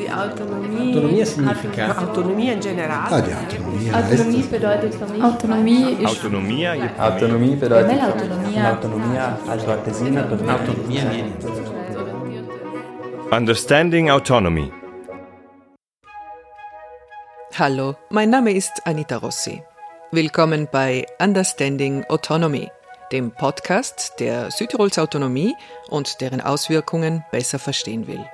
die Autonomie. Autonomia significa? Autonomia in generale. Ah, die Autonomie. Autonomie bedeutet für mich. Autonomie ist. Autonomia je Autonomie bedeutet. L'autonomia. Autonomia also Artesina. Autonomia vieni. Understanding Autonomy. Hallo, mein Name ist Anita Rossi. Willkommen bei Understanding Autonomy, dem Podcast, der Südtirols Autonomie und deren Auswirkungen besser verstehen will.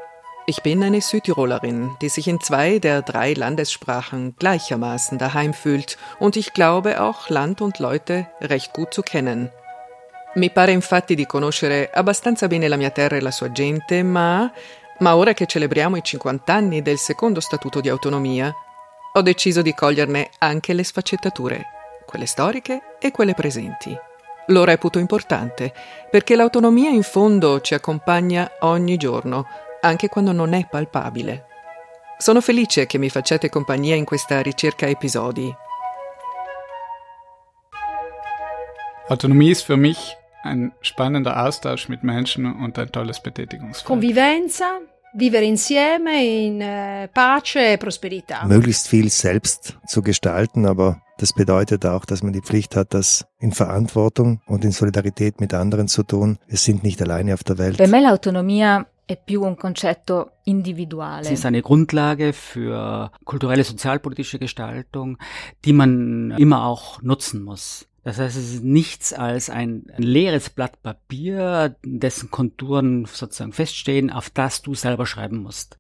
Ich bin eine Südtirolerin, die sich in zwei der drei Landessprachen gleichermaßen daheim fühlt und ich glaube auch Land und Leute recht gut zu kennen. Mi pare infatti di conoscere abbastanza bene la mia terra e la sua gente, ma, ma ora che celebriamo i 50 anni del secondo statuto di autonomia, ho deciso di coglierne anche le sfaccettature, quelle storiche e quelle presenti. Lo reputo importante, perché l'autonomia in fondo ci accompagna ogni giorno, anche quando non è palpabile. Sono felice che mi facciate compagnia in questa ricerca episodi. Autonomie ist für mich ein spannender Austausch mit Menschen und ein tolles Betätigungsfeld. Convivenza, vivere insieme in eh, pace e prosperità. Möglichst viel selbst zu gestalten, aber das bedeutet auch, dass man die Pflicht hat, das in Verantwortung und in Solidarität mit anderen zu tun. Wir sind nicht alleine auf der Welt. Per me l'autonomia è più un concetto individuale. Sie ist eine Grundlage für kulturelle, sozialpolitische Gestaltung, die man immer auch nutzen muss. Das heißt, es ist nichts als ein, ein leeres Blatt Papier, dessen Konturen sozusagen feststehen, auf das du selber schreiben musst.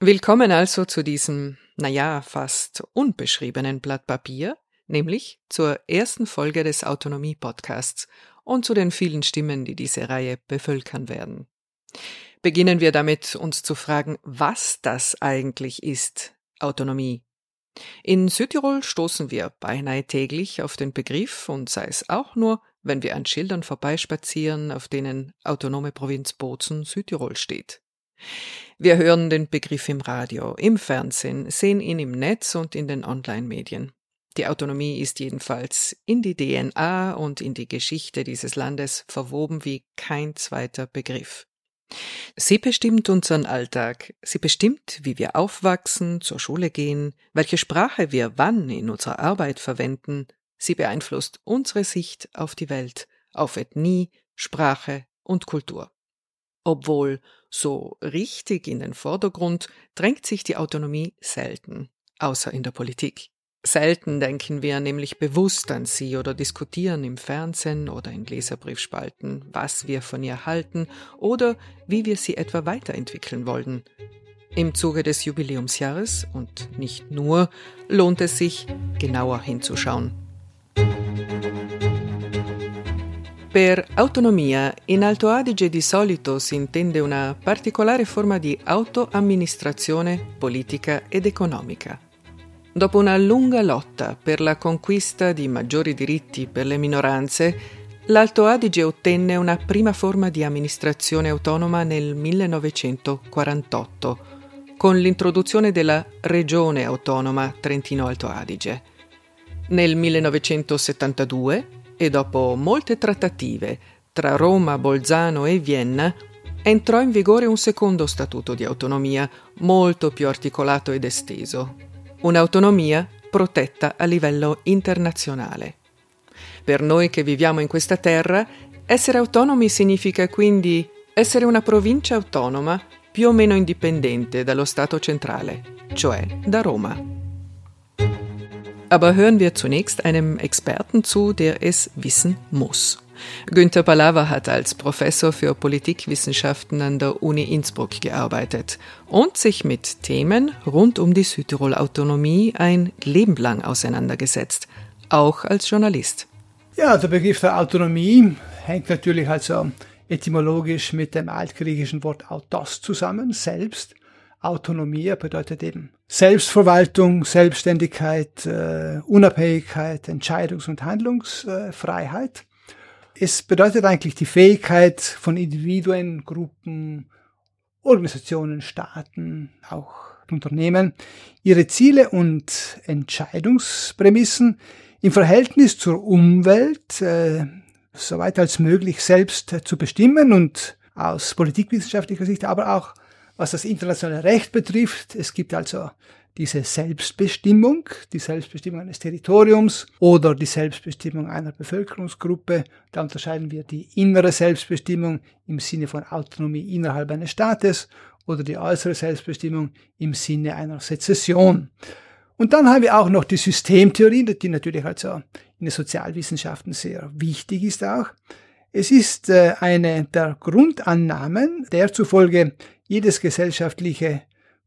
Willkommen also zu diesem, naja, fast unbeschriebenen Blatt Papier, nämlich zur ersten Folge des Autonomie-Podcasts und zu den vielen Stimmen, die diese Reihe bevölkern werden. Beginnen wir damit, uns zu fragen, was das eigentlich ist, Autonomie. In Südtirol stoßen wir beinahe täglich auf den Begriff und sei es auch nur, wenn wir an Schildern vorbeispazieren, auf denen autonome Provinz Bozen Südtirol steht. Wir hören den Begriff im Radio, im Fernsehen, sehen ihn im Netz und in den Online-Medien. Die Autonomie ist jedenfalls in die DNA und in die Geschichte dieses Landes verwoben wie kein zweiter Begriff. Sie bestimmt unseren Alltag, sie bestimmt, wie wir aufwachsen, zur Schule gehen, welche Sprache wir wann in unserer Arbeit verwenden, sie beeinflusst unsere Sicht auf die Welt, auf Ethnie, Sprache und Kultur. Obwohl so richtig in den Vordergrund drängt sich die Autonomie selten, außer in der Politik. Selten denken wir nämlich bewusst an sie oder diskutieren im Fernsehen oder in Leserbriefspalten, was wir von ihr halten oder wie wir sie etwa weiterentwickeln wollen. Im Zuge des Jubiläumsjahres und nicht nur lohnt es sich, genauer hinzuschauen. Per autonomia in Alto Adige di solito si intende una particolare forma di autoamministrazione politica ed economica. Dopo una lunga lotta per la conquista di maggiori diritti per le minoranze, l'Alto Adige ottenne una prima forma di amministrazione autonoma nel 1948, con l'introduzione della Regione Autonoma Trentino-Alto Adige. Nel 1972, e dopo molte trattative tra Roma, Bolzano e Vienna, entrò in vigore un secondo statuto di autonomia, molto più articolato ed esteso, un'autonomia protetta a livello internazionale. Per noi che viviamo in questa terra, essere autonomi significa quindi essere una provincia autonoma più o meno indipendente dallo Stato centrale, cioè da Roma. Aber hören wir zunächst einem Experten zu, der es wissen muss. Günter Palawa hat als Professor für Politikwissenschaften an der Uni Innsbruck gearbeitet und sich mit Themen rund um die Südtirol-Autonomie ein Leben lang auseinandergesetzt, auch als Journalist. Ja, der Begriff der Autonomie hängt natürlich also etymologisch mit dem altgriechischen Wort autos zusammen, selbst. Autonomie bedeutet eben Selbstverwaltung, Selbstständigkeit, äh, Unabhängigkeit, Entscheidungs- und Handlungsfreiheit. Es bedeutet eigentlich die Fähigkeit von Individuen, Gruppen, Organisationen, Staaten, auch Unternehmen, ihre Ziele und Entscheidungsprämissen im Verhältnis zur Umwelt äh, soweit als möglich selbst zu bestimmen und aus politikwissenschaftlicher Sicht aber auch was das internationale Recht betrifft. Es gibt also diese Selbstbestimmung, die Selbstbestimmung eines Territoriums oder die Selbstbestimmung einer Bevölkerungsgruppe. Da unterscheiden wir die innere Selbstbestimmung im Sinne von Autonomie innerhalb eines Staates oder die äußere Selbstbestimmung im Sinne einer Sezession. Und dann haben wir auch noch die Systemtheorie, die natürlich also in den Sozialwissenschaften sehr wichtig ist auch. Es ist äh, eine der Grundannahmen, der zufolge jedes gesellschaftliche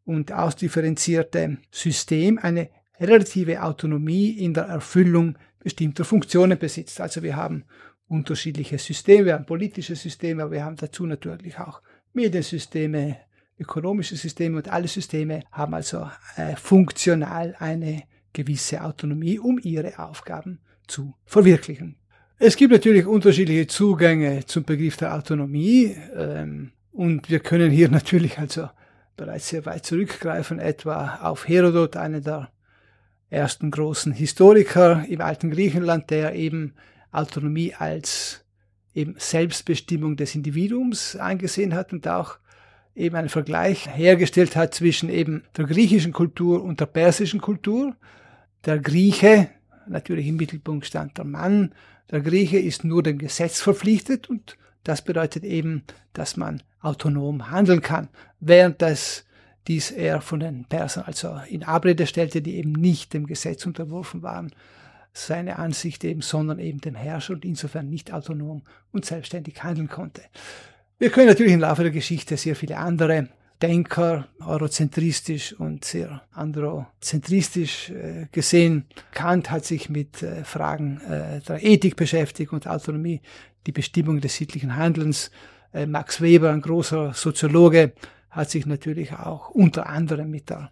und ausdifferenzierte System eine relative Autonomie in der Erfüllung bestimmter Funktionen besitzt. Also wir haben unterschiedliche Systeme, wir haben politische Systeme, aber wir haben dazu natürlich auch Mediensysteme, ökonomische Systeme und alle Systeme haben also äh, funktional eine gewisse Autonomie, um ihre Aufgaben zu verwirklichen. Es gibt natürlich unterschiedliche Zugänge zum Begriff der Autonomie ähm, und wir können hier natürlich also bereits sehr weit zurückgreifen, etwa auf Herodot, einer der ersten großen Historiker im alten Griechenland, der eben Autonomie als eben Selbstbestimmung des Individuums angesehen hat und auch eben einen Vergleich hergestellt hat zwischen eben der griechischen Kultur und der persischen Kultur. Der Grieche, natürlich im Mittelpunkt stand der Mann, der Grieche ist nur dem Gesetz verpflichtet und das bedeutet eben, dass man autonom handeln kann, während das dies er von den Persern also in Abrede stellte, die eben nicht dem Gesetz unterworfen waren, seine Ansicht eben, sondern eben dem Herrscher und insofern nicht autonom und selbstständig handeln konnte. Wir können natürlich im Laufe der Geschichte sehr viele andere Denker, eurozentristisch und sehr androzentristisch äh, gesehen. Kant hat sich mit äh, Fragen äh, der Ethik beschäftigt und Autonomie, die Bestimmung des sittlichen Handelns. Äh, Max Weber, ein großer Soziologe, hat sich natürlich auch unter anderem mit der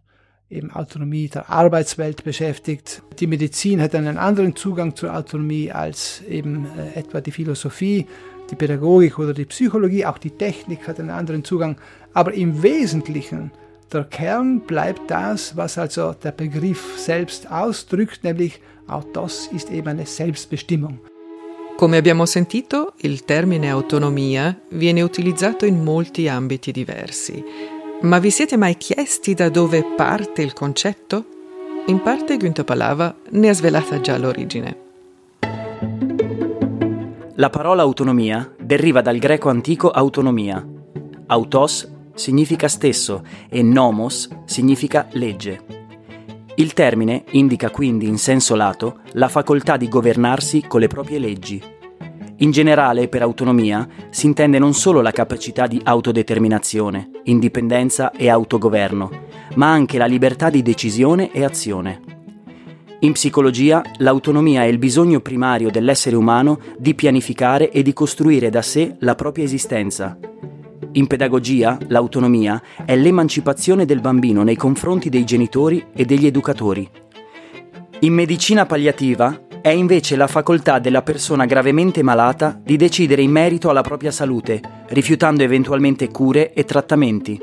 eben Autonomie der Arbeitswelt beschäftigt. Die Medizin hat einen anderen Zugang zur Autonomie als eben äh, etwa die Philosophie, die Pädagogik oder die Psychologie. Auch die Technik hat einen anderen Zugang. Aber im Wesentlichen, der Kern bleibt das, was also der Begriff selbst ausdrückt, nämlich auch das ist eben eine Selbstbestimmung. Come abbiamo sentito, il termine autonomia viene utilizzato in molti ambiti diversi. Ma vi siete mai chiesti da dove parte il concetto? In parte Günther Palava ne ha svelata già l'origine. La parola autonomia deriva dal greco antico autonomia. Autos significa stesso e nomos significa legge. Il termine indica quindi in senso lato la facoltà di governarsi con le proprie leggi in generale, per autonomia si intende non solo la capacità di autodeterminazione, indipendenza e autogoverno, ma anche la libertà di decisione e azione. In psicologia, l'autonomia è il bisogno primario dell'essere umano di pianificare e di costruire da sé la propria esistenza. In pedagogia, l'autonomia è l'emancipazione del bambino nei confronti dei genitori e degli educatori. In medicina palliativa, è invece la facoltà della persona gravemente malata di decidere in merito alla propria salute, rifiutando eventualmente cure e trattamenti.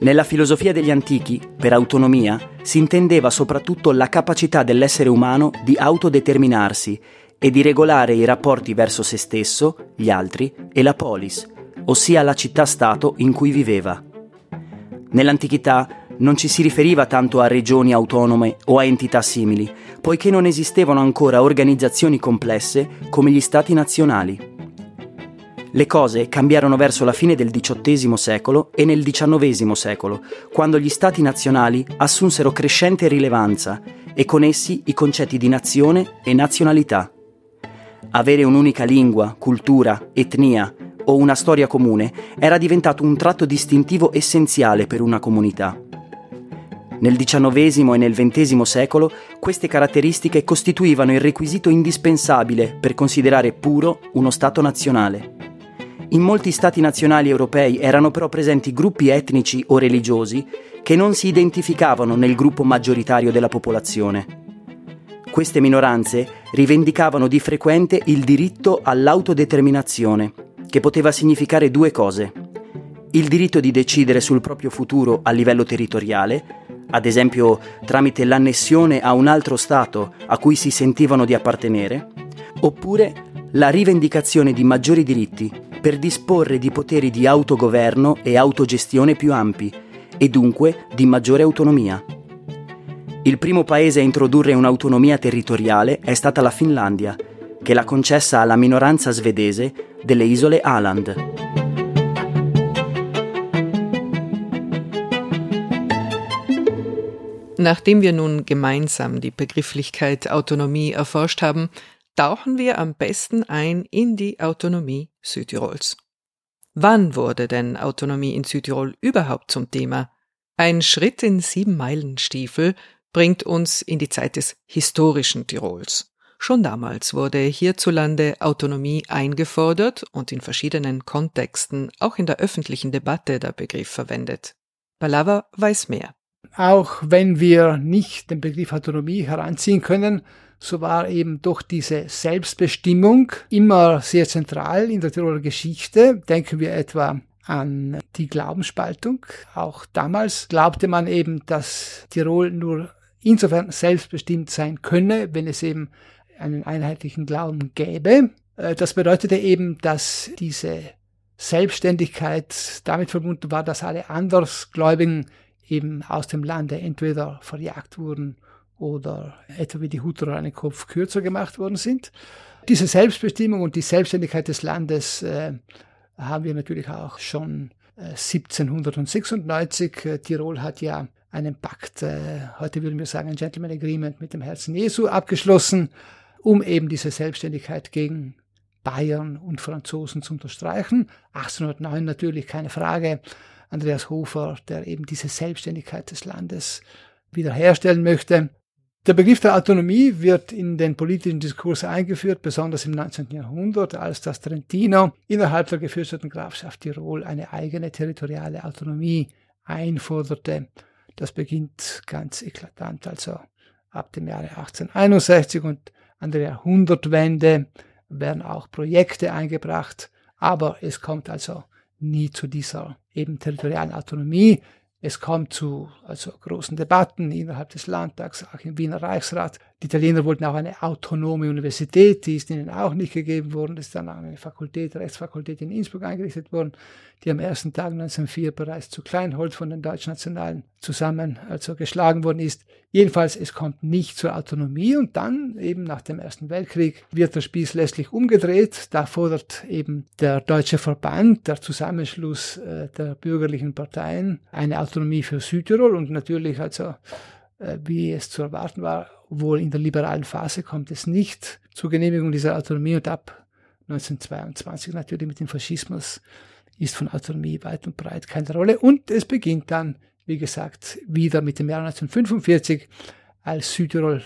Nella filosofia degli antichi, per autonomia, si intendeva soprattutto la capacità dell'essere umano di autodeterminarsi e di regolare i rapporti verso se stesso, gli altri e la polis, ossia la città-stato in cui viveva. Nell'antichità non ci si riferiva tanto a regioni autonome o a entità simili, poiché non esistevano ancora organizzazioni complesse come gli stati nazionali. Le cose cambiarono verso la fine del XVIII secolo e nel XIX secolo, quando gli stati nazionali assunsero crescente rilevanza e con essi i concetti di nazione e nazionalità. Avere un'unica lingua, cultura, etnia o una storia comune era diventato un tratto distintivo essenziale per una comunità. Nel XIX e nel XX secolo queste caratteristiche costituivano il requisito indispensabile per considerare puro uno Stato nazionale. In molti Stati nazionali europei erano però presenti gruppi etnici o religiosi che non si identificavano nel gruppo maggioritario della popolazione. Queste minoranze rivendicavano di frequente il diritto all'autodeterminazione, che poteva significare due cose. Il diritto di decidere sul proprio futuro a livello territoriale ad esempio tramite l'annessione a un altro Stato a cui si sentivano di appartenere, oppure la rivendicazione di maggiori diritti, per disporre di poteri di autogoverno e autogestione più ampi e dunque di maggiore autonomia. Il primo paese a introdurre un'autonomia territoriale è stata la Finlandia, che l'ha concessa alla minoranza svedese delle isole Åland. Nachdem wir nun gemeinsam die Begrifflichkeit Autonomie erforscht haben, tauchen wir am besten ein in die Autonomie Südtirols. Wann wurde denn Autonomie in Südtirol überhaupt zum Thema? Ein Schritt in sieben Meilenstiefel bringt uns in die Zeit des historischen Tirols. Schon damals wurde hierzulande Autonomie eingefordert und in verschiedenen Kontexten, auch in der öffentlichen Debatte, der Begriff verwendet. Balava weiß mehr. Auch wenn wir nicht den Begriff Autonomie heranziehen können, so war eben doch diese Selbstbestimmung immer sehr zentral in der Tiroler Geschichte. Denken wir etwa an die Glaubensspaltung. Auch damals glaubte man eben, dass Tirol nur insofern selbstbestimmt sein könne, wenn es eben einen einheitlichen Glauben gäbe. Äh, das bedeutete eben, dass diese Selbstständigkeit damit verbunden war, dass alle Andersgläubigen eben aus dem Lande entweder verjagt wurden oder etwa wie die Huturer einen Kopf kürzer gemacht worden sind. Diese Selbstbestimmung und die Selbstständigkeit des Landes äh, haben wir natürlich auch schon äh, 1796. Äh, Tirol hat ja einen Pakt, äh, heute würden wir sagen ein Gentleman Agreement mit dem Herzen Jesu abgeschlossen, um eben diese Selbstständigkeit gegen Bayern und Franzosen zu unterstreichen. 1809 natürlich keine Frage. Andreas Hofer, der eben diese Selbstständigkeit des Landes wiederherstellen möchte. Der Begriff der Autonomie wird in den politischen Diskurs eingeführt, besonders im 19. Jahrhundert, als das Trentino innerhalb der gefürsteten Grafschaft Tirol eine eigene territoriale Autonomie einforderte. Das beginnt ganz eklatant, also ab dem Jahre 1861 und an der Jahrhundertwende werden auch Projekte eingebracht, aber es kommt also nie zu dieser eben territorialen Autonomie. Es kommt zu also großen Debatten innerhalb des Landtags, auch im Wiener Reichsrat. Die Italiener wollten auch eine autonome Universität, die ist ihnen auch nicht gegeben worden. Es ist dann eine Fakultät, Rechtsfakultät in Innsbruck eingerichtet worden, die am ersten Tag 1904 bereits zu Kleinholz von den Deutschnationalen zusammen also geschlagen worden ist. Jedenfalls, es kommt nicht zur Autonomie und dann eben nach dem Ersten Weltkrieg wird der Spieß letztlich umgedreht. Da fordert eben der Deutsche Verband, der Zusammenschluss äh, der bürgerlichen Parteien, eine Autonomie für Südtirol und natürlich also äh, wie es zu erwarten war, wohl in der liberalen Phase kommt es nicht zur Genehmigung dieser Autonomie und ab 1922 natürlich mit dem Faschismus ist von Autonomie weit und breit keine Rolle und es beginnt dann wie gesagt, wieder mit dem Jahr 1945, als Südtirol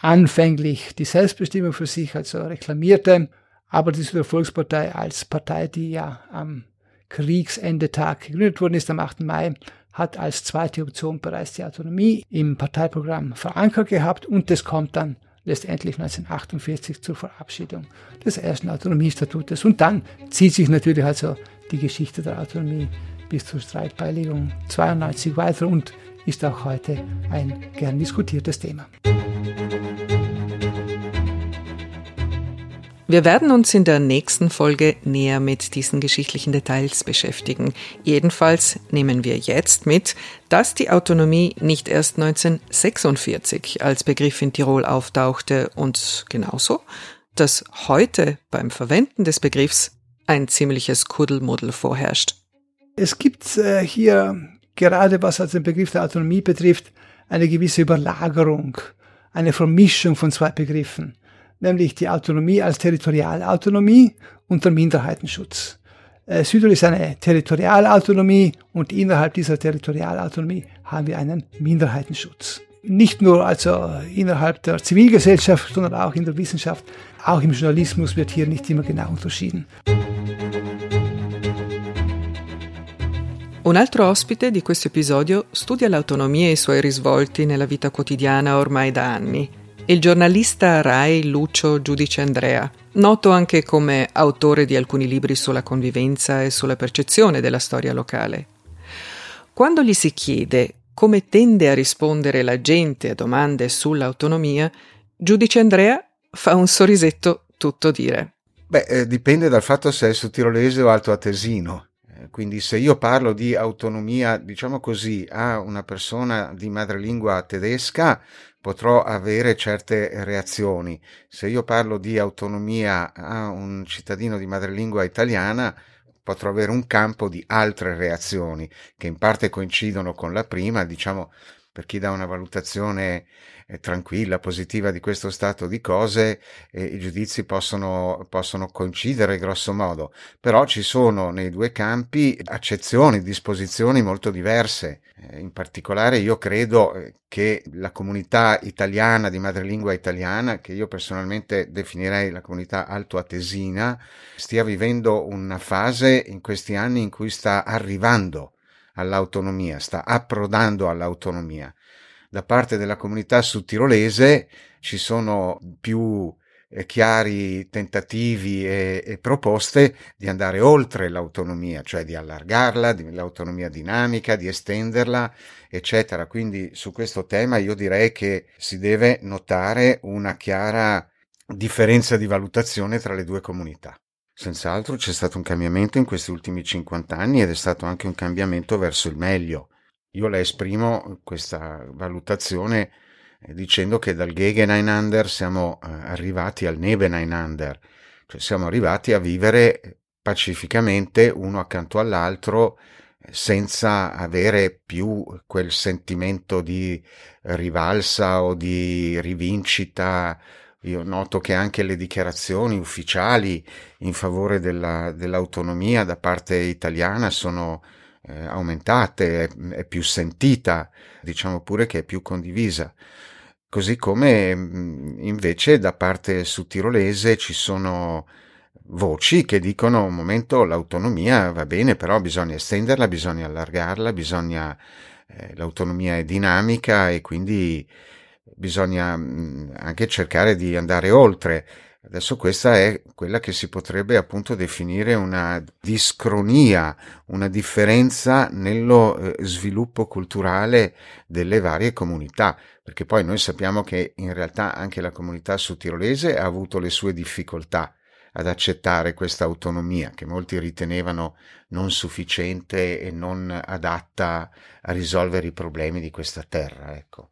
anfänglich die Selbstbestimmung für sich also reklamierte, aber die Südtiroler Volkspartei als Partei, die ja am Kriegsendetag gegründet worden ist, am 8. Mai, hat als zweite Option bereits die Autonomie im Parteiprogramm verankert gehabt und es kommt dann letztendlich 1948 zur Verabschiedung des ersten Autonomiestatutes. Und dann zieht sich natürlich also die Geschichte der Autonomie bis zur Streitbeilegung 92 weiter und ist auch heute ein gern diskutiertes Thema. Wir werden uns in der nächsten Folge näher mit diesen geschichtlichen Details beschäftigen. Jedenfalls nehmen wir jetzt mit, dass die Autonomie nicht erst 1946 als Begriff in Tirol auftauchte und genauso, dass heute beim Verwenden des Begriffs ein ziemliches Kuddelmuddel vorherrscht. Es gibt äh, hier gerade was also den Begriff der Autonomie betrifft, eine gewisse Überlagerung, eine Vermischung von zwei Begriffen, nämlich die Autonomie als Territorialautonomie und der Minderheitenschutz. Äh, Südtirol ist eine Territorialautonomie und innerhalb dieser Territorialautonomie haben wir einen Minderheitenschutz. Nicht nur also innerhalb der Zivilgesellschaft, sondern auch in der Wissenschaft, auch im Journalismus wird hier nicht immer genau unterschieden. Un altro ospite di questo episodio studia l'autonomia e i suoi risvolti nella vita quotidiana ormai da anni. Il giornalista Rai Lucio Giudice Andrea, noto anche come autore di alcuni libri sulla convivenza e sulla percezione della storia locale. Quando gli si chiede come tende a rispondere la gente a domande sull'autonomia, Giudice Andrea fa un sorrisetto tutto dire. Beh, eh, dipende dal fatto se è sudtirolese o altoatesino. Eh, quindi se io parlo di autonomia, diciamo così, a una persona di madrelingua tedesca, potrò avere certe reazioni. Se io parlo di autonomia a un cittadino di madrelingua italiana, potrò avere un campo di altre reazioni che in parte coincidono con la prima, diciamo per chi dà una valutazione tranquilla, positiva di questo stato di cose, eh, i giudizi possono, possono coincidere grosso modo, però ci sono nei due campi accezioni, disposizioni molto diverse. Eh, in particolare io credo eh, che la comunità italiana di madrelingua italiana, che io personalmente definirei la comunità altoatesina, stia vivendo una fase in questi anni in cui sta arrivando all'autonomia, sta approdando all'autonomia. Da parte della comunità sudtirolese ci sono più eh, chiari tentativi e, e, proposte di andare oltre l'autonomia, cioè di allargarla, di, l'autonomia dinamica, di estenderla, eccetera. Quindi su questo tema io direi che si deve notare una chiara differenza di valutazione tra le due comunità. Senz'altro c'è stato un cambiamento in questi ultimi 50 anni ed è stato anche un cambiamento verso il meglio. Io la esprimo questa valutazione eh, dicendo che dal Gegeneinander siamo eh, arrivati al Nebeneinander, cioè siamo arrivati a vivere pacificamente uno accanto all'altro eh, senza avere più quel sentimento di rivalsa o di rivincita. Io noto che anche le dichiarazioni ufficiali in favore della, dell'autonomia da parte italiana sono eh, aumentate, è, è, più sentita, diciamo pure che è più condivisa. Così come mm, invece da parte sudtirolese ci sono voci che dicono un momento l'autonomia va bene, però bisogna estenderla, bisogna allargarla, bisogna eh, l'autonomia è dinamica e quindi bisogna mm, anche cercare di andare oltre. Adesso questa è quella che si potrebbe appunto definire una discronia, una differenza nello eh, sviluppo culturale delle varie comunità, perché poi noi sappiamo che in realtà anche la comunità sudtirolese ha avuto le sue difficoltà ad accettare questa autonomia che molti ritenevano non sufficiente e non adatta a risolvere i problemi di questa terra. Ecco.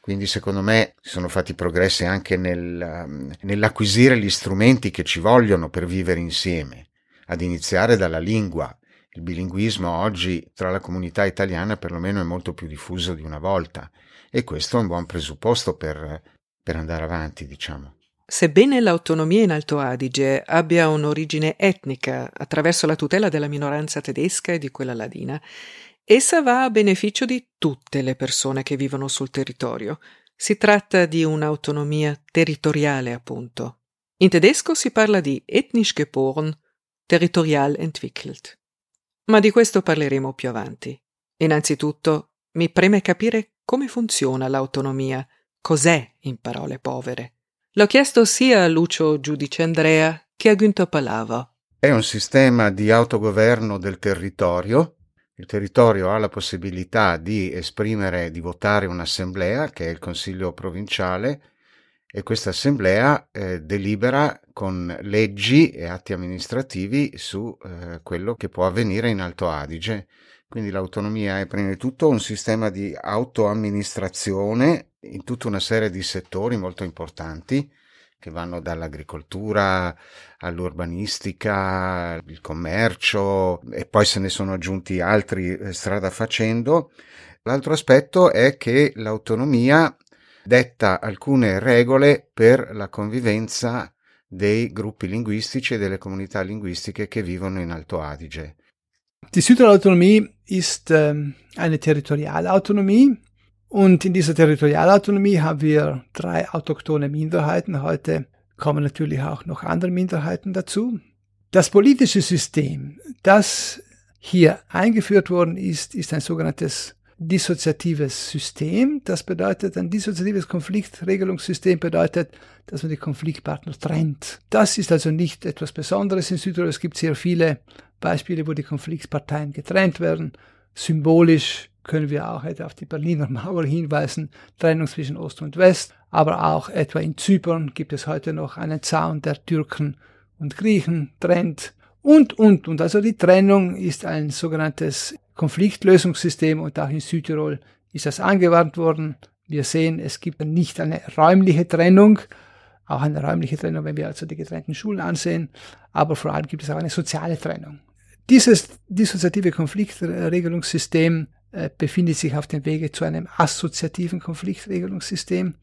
Quindi secondo me sono fatti progressi anche nel, um, nell'acquisire gli strumenti che ci vogliono per vivere insieme, ad iniziare dalla lingua. Il bilinguismo oggi tra la comunità italiana perlomeno è molto più diffuso di una volta e questo è un buon presupposto per, per andare avanti, diciamo. Sebbene l'autonomia in Alto Adige abbia un'origine etnica attraverso la tutela della minoranza tedesca e di quella ladina, essa va a beneficio di tutte le persone che vivono sul territorio. Si tratta di un'autonomia territoriale, appunto. In tedesco si parla di ethnisch geboren, territorial entwickelt. Ma di questo parleremo più avanti. Innanzitutto, mi preme capire come funziona l'autonomia, cos'è, in parole povere. L'ho chiesto sia a Lucio Giudice Andrea che a Günther Palava. È un sistema di autogoverno del territorio. Il territorio ha la possibilità di esprimere, di votare un'assemblea, che è il Consiglio provinciale, e questa assemblea eh, delibera con leggi e atti amministrativi su eh, quello che può avvenire in Alto Adige. Quindi l'autonomia è prima di tutto un sistema di autoamministrazione in tutta una serie di settori molto importanti che vanno dall'agricoltura all'urbanistica, il commercio e poi se ne sono aggiunti altri eh, strada facendo. L'altro aspetto è che l'autonomia detta alcune regole per la convivenza dei gruppi linguistici e delle comunità linguistiche che vivono in Alto Adige. Die Südtirol-Autonomie ist eine Territorialautonomie und in dieser Territorialautonomie haben wir drei autochtone Minderheiten. Heute kommen natürlich auch noch andere Minderheiten dazu. Das politische System, das hier eingeführt worden ist, ist ein sogenanntes dissoziatives System. Das bedeutet, ein dissoziatives Konfliktregelungssystem bedeutet, dass man die Konfliktpartner trennt. Das ist also nicht etwas Besonderes in Südtirol. Es gibt sehr viele Beispiele, wo die Konfliktparteien getrennt werden. Symbolisch können wir auch etwa auf die Berliner Mauer hinweisen, Trennung zwischen Ost und West, aber auch etwa in Zypern gibt es heute noch einen Zaun der Türken und Griechen trennt und, und, und. Also die Trennung ist ein sogenanntes Konfliktlösungssystem und auch in Südtirol ist das angewandt worden. Wir sehen, es gibt nicht eine räumliche Trennung, auch eine räumliche Trennung, wenn wir also die getrennten Schulen ansehen, aber vor allem gibt es auch eine soziale Trennung. Dieses dissoziative Konfliktregelungssystem befindet sich auf dem Wege zu einem assoziativen Konfliktregelungssystem,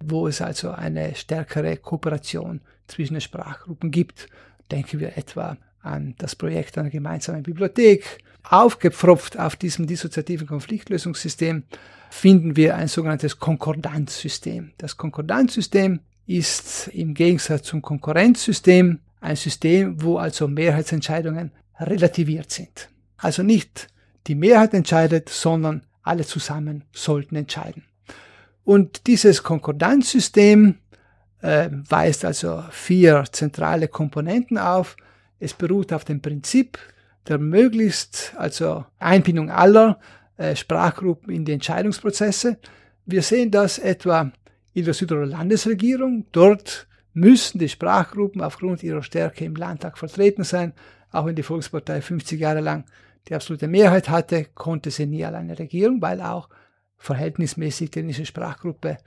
wo es also eine stärkere Kooperation zwischen den Sprachgruppen gibt. Denken wir etwa an das Projekt einer gemeinsamen Bibliothek. Aufgepfropft auf diesem dissoziativen Konfliktlösungssystem finden wir ein sogenanntes Konkordanzsystem. Das Konkordanzsystem ist im Gegensatz zum Konkurrenzsystem ein System, wo also Mehrheitsentscheidungen relativiert sind. Also nicht die Mehrheit entscheidet, sondern alle zusammen sollten entscheiden. Und dieses Konkordanzsystem äh, weist also vier zentrale Komponenten auf. Es beruht auf dem Prinzip der möglichst, also Einbindung aller äh, Sprachgruppen in die Entscheidungsprozesse. Wir sehen das etwa in der Südtiroler Landesregierung. Dort müssen die Sprachgruppen aufgrund ihrer Stärke im Landtag vertreten sein. Auch wenn die Volkspartei 50 Jahre lang die absolute Mehrheit hatte, konnte sie nie alleine regieren, weil auch verhältnismäßig die dänische Sprachgruppe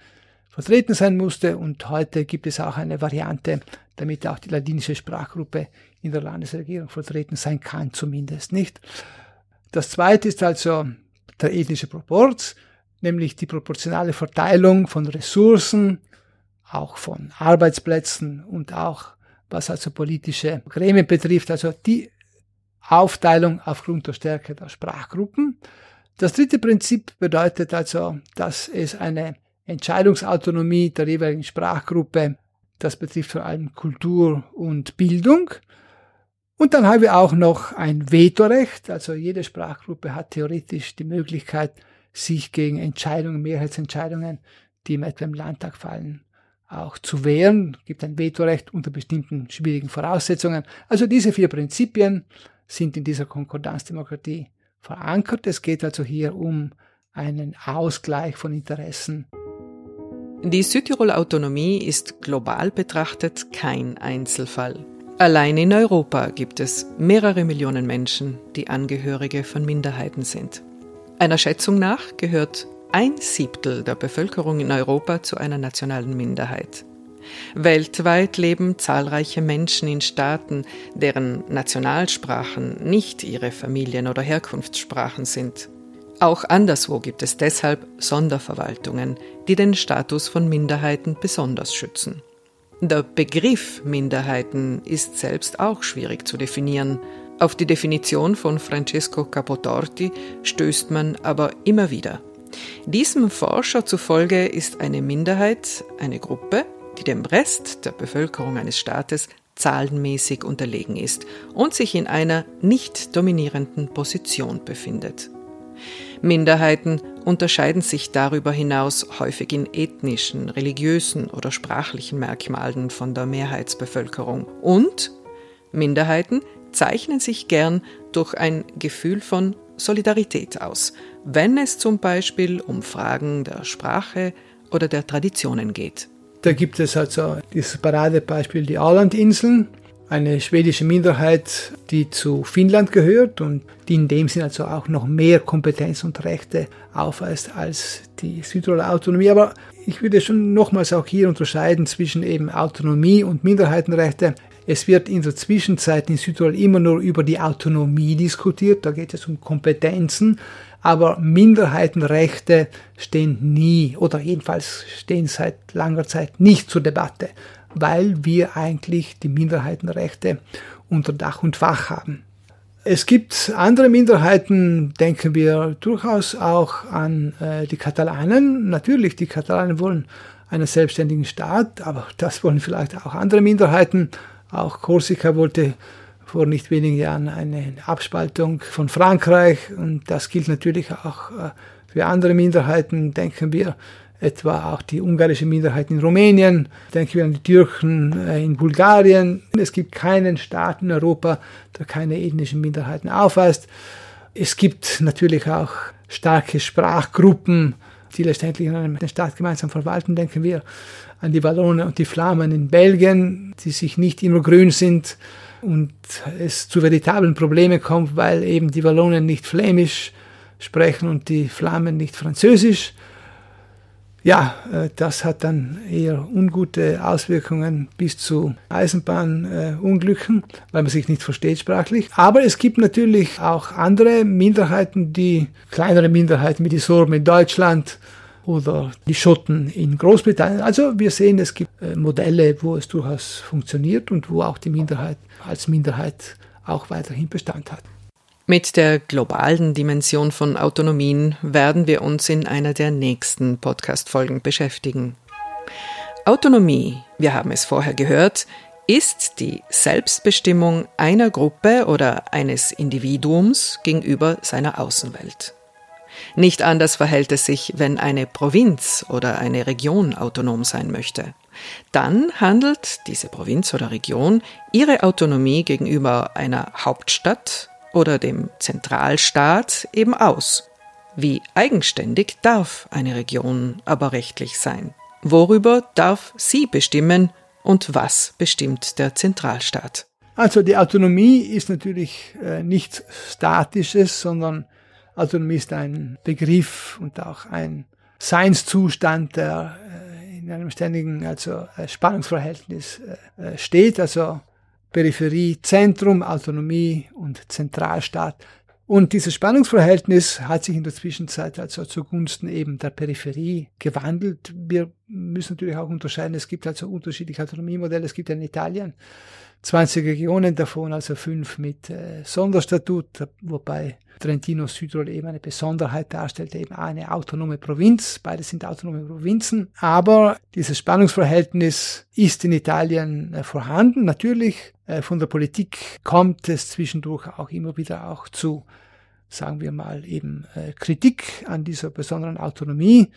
vertreten sein musste. Und heute gibt es auch eine Variante, damit auch die ladinische Sprachgruppe in der Landesregierung vertreten sein kann, zumindest nicht. Das zweite ist also der ethnische Proporz, nämlich die proportionale Verteilung von Ressourcen, auch von Arbeitsplätzen und auch was also politische Gremien betrifft, also die Aufteilung aufgrund der Stärke der Sprachgruppen. Das dritte Prinzip bedeutet also, dass es eine Entscheidungsautonomie der jeweiligen Sprachgruppe, das betrifft vor allem Kultur und Bildung. Und dann haben wir auch noch ein Vetorecht, also jede Sprachgruppe hat theoretisch die Möglichkeit, sich gegen Entscheidungen, Mehrheitsentscheidungen, die im etwa im Landtag fallen, auch zu wehren. Es gibt ein Vetorecht unter bestimmten schwierigen Voraussetzungen. Also diese vier Prinzipien sind in dieser Konkordanzdemokratie verankert. Es geht also hier um einen Ausgleich von Interessen. Die Südtiroler Autonomie ist global betrachtet kein Einzelfall. Allein in Europa gibt es mehrere Millionen Menschen, die Angehörige von Minderheiten sind. Einer Schätzung nach gehört ein Siebtel der Bevölkerung in Europa zu einer nationalen Minderheit. Weltweit leben zahlreiche Menschen in Staaten, deren Nationalsprachen nicht ihre Familien- oder Herkunftssprachen sind. Auch anderswo gibt es deshalb Sonderverwaltungen, die den Status von Minderheiten besonders schützen. Der Begriff Minderheiten ist selbst auch schwierig zu definieren. Auf die Definition von Francesco Capotorti stößt man aber immer wieder. Diesem Forscher zufolge ist eine Minderheit eine Gruppe, die dem Rest der Bevölkerung eines Staates zahlenmäßig unterlegen ist und sich in einer nicht dominierenden Position befindet. Minderheiten unterscheiden sich darüber hinaus häufig in ethnischen, religiösen oder sprachlichen Merkmalen von der Mehrheitsbevölkerung und Minderheiten zeichnen sich gern durch ein Gefühl von Solidarität aus, wenn es zum Beispiel um Fragen der Sprache oder der Traditionen geht. Da gibt es also dieses Paradebeispiel die Ålandinseln, eine schwedische Minderheit, die zu Finnland gehört und die in dem Sinne also auch noch mehr Kompetenz und Rechte aufweist als die Südtiroler Autonomie. Aber ich würde schon nochmals auch hier unterscheiden zwischen eben Autonomie und Minderheitenrechte. Es wird in der Zwischenzeit in Südtirol immer nur über die Autonomie diskutiert, da geht es um Kompetenzen, aber Minderheitenrechte stehen nie oder jedenfalls stehen seit langer Zeit nicht zur Debatte, weil wir eigentlich die Minderheitenrechte unter Dach und Fach haben. Es gibt andere Minderheiten, denken wir durchaus auch an äh, die Katalanen. Natürlich, die Katalanen wollen einen selbstständigen Staat, aber das wollen vielleicht auch andere Minderheiten. Auch Korsika wollte vor nicht wenigen Jahren eine Abspaltung von Frankreich und das gilt natürlich auch äh, für andere Minderheiten. Denken wir etwa auch die ungarische Minderheit in Rumänien, denken wir an die Türken äh, in Bulgarien. Es gibt keinen Staat in Europa, der keine ethnischen Minderheiten aufweist. Es gibt natürlich auch starke Sprachgruppen, die letztendlich an einen Staat gemeinsam verwalten. Denken wir an die Wallonen und die Flamen in Belgien, die sich nicht immer grün sind und es zu veritablen Problemen kommt, weil eben die Wallonen nicht flämisch sprechen und die Flamen nicht französisch ja, äh, das hat dann eher ungute Auswirkungen bis zu Eisenbahnunglücken, weil man sich nicht versteht sprachlich. Aber es gibt natürlich auch andere Minderheiten, die kleinere Minderheiten wie die Sorben in Deutschland oder die Schotten in Großbritannien. Also wir sehen, es gibt äh, Modelle, wo es durchaus funktioniert und wo auch die Minderheit als Minderheit auch weiterhin Bestand hat. Mit der globalen Dimension von Autonomien werden wir uns in einer der nächsten Podcast-Folgen beschäftigen. Autonomie, wir haben es vorher gehört, ist die Selbstbestimmung einer Gruppe oder eines Individuums gegenüber seiner Außenwelt. Nicht anders verhält es sich, wenn eine Provinz oder eine Region autonom sein möchte. Dann handelt diese Provinz oder Region ihre Autonomie gegenüber einer Hauptstadt oder dem Zentralstaat eben aus. Wie eigenständig darf eine Region aber rechtlich sein? Worüber darf sie bestimmen und was bestimmt der Zentralstaat? Also die Autonomie ist natürlich äh, nichts Statisches, sondern Autonomie ist ein Begriff und auch ein Seinszustand, der äh, in einem ständigen also, äh, Spannungsverhältnis steht. Also Peripherie, Zentrum, Autonomie und Zentralstaat. Und dieses Spannungsverhältnis hat sich in der Zwischenzeit also zugunsten eben der Peripherie gewandelt. Wir müssen natürlich auch unterscheiden, es gibt also unterschiedliche Autonomiemodelle. Es gibt in Italien 20 Regionen davon, also fünf mit äh, Sonderstatut, wobei Trentino Südtirol eben eine Besonderheit darstellt, eben eine autonome Provinz. Beide sind autonome Provinzen. Aber dieses Spannungsverhältnis ist in Italien äh, vorhanden. Natürlich, äh, von der Politik kommt es zwischendurch auch immer wieder auch zu, sagen wir mal, eben äh, Kritik an dieser besonderen Autonomie